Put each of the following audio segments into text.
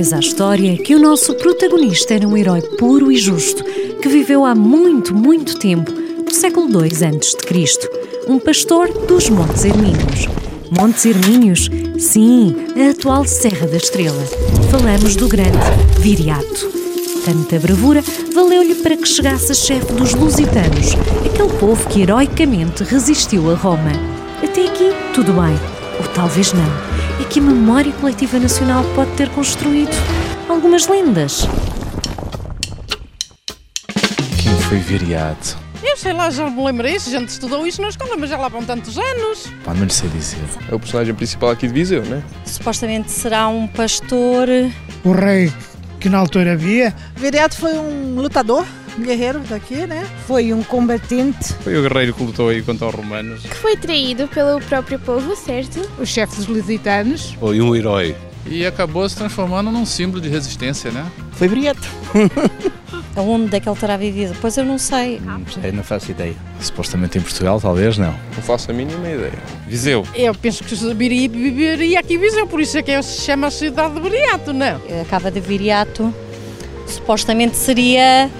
Reza a história que o nosso protagonista era um herói puro e justo que viveu há muito, muito tempo, no século II a.C., um pastor dos Montes Hermínios. Montes Hermínios? Sim, a atual Serra da Estrela. Falamos do grande Viriato. Tanta bravura valeu-lhe para que chegasse a chefe dos lusitanos, aquele povo que heroicamente resistiu a Roma. Até aqui, tudo bem. Ou talvez não. É que a memória coletiva nacional pode ter construído algumas lendas. Quem foi Viriato? Eu sei lá, já me lembrei, a gente estudou isso na escola, mas já lá vão tantos anos. Pá, não lhe sei dizer. É o personagem principal aqui de Viseu, né? Supostamente será um pastor. O rei que na altura havia. Viriato foi um lutador, guerreiro daqui, né? Foi um combatente. Foi o guerreiro que lutou aí contra os romanos. Que foi traído pelo próprio povo, certo? O chefe dos lusitanos. Foi um herói. E acabou se transformando num símbolo de resistência, né? Foi Viriato. Onde é que ele terá vivido? Pois eu não sei. Não sei, não faço ideia. Supostamente em Portugal, talvez não. Não faço a mínima ideia. Viseu. Eu penso que viria, viveria aqui em Viseu, por isso é que se chama a cidade de Viriato, não? A cava de Viriato supostamente seria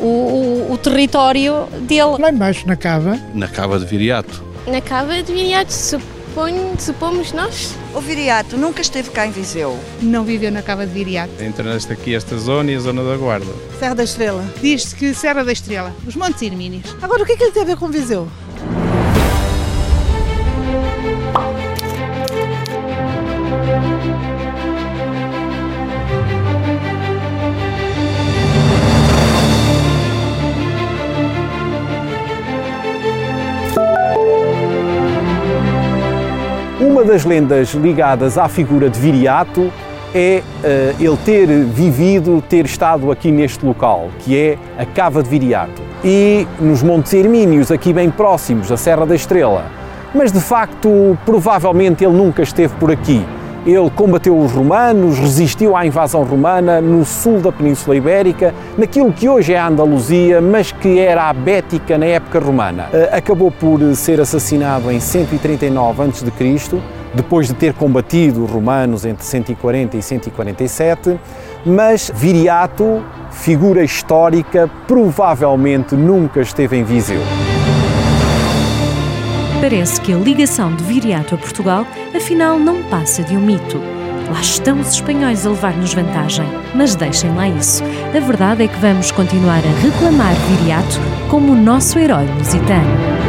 o, o, o território dele. Lá embaixo na cava. Na cava de Viriato. Na cava de Viriato, suponho, supomos nós. O Viriato nunca esteve cá em Viseu. Não viveu na cava de Viriato. Entre esta aqui, esta zona e a zona da Guarda. Serra da Estrela. Diz-se que Serra da Estrela, os Montes Hermínios. Agora, o que, é que ele tem a ver com Viseu? Uma das lendas ligadas à figura de Viriato é uh, ele ter vivido, ter estado aqui neste local, que é a Cava de Viriato. E nos Montes Hermínios, aqui bem próximos, a Serra da Estrela. Mas de facto, provavelmente ele nunca esteve por aqui. Ele combateu os romanos, resistiu à invasão romana no sul da Península Ibérica, naquilo que hoje é a Andaluzia, mas que era a Bética na época romana. Uh, acabou por ser assassinado em 139 a.C., depois de ter combatido os romanos entre 140 e 147, mas Viriato, figura histórica, provavelmente nunca esteve em Viseu. Parece que a ligação de Viriato a Portugal, afinal, não passa de um mito. Lá estão os espanhóis a levar-nos vantagem, mas deixem lá isso. A verdade é que vamos continuar a reclamar Viriato como o nosso herói lusitano.